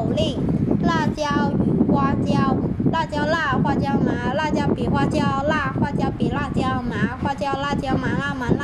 口令：辣椒与花椒，辣椒辣，花椒麻；辣椒比花椒辣，花椒比辣椒麻；花椒辣椒麻辣麻辣。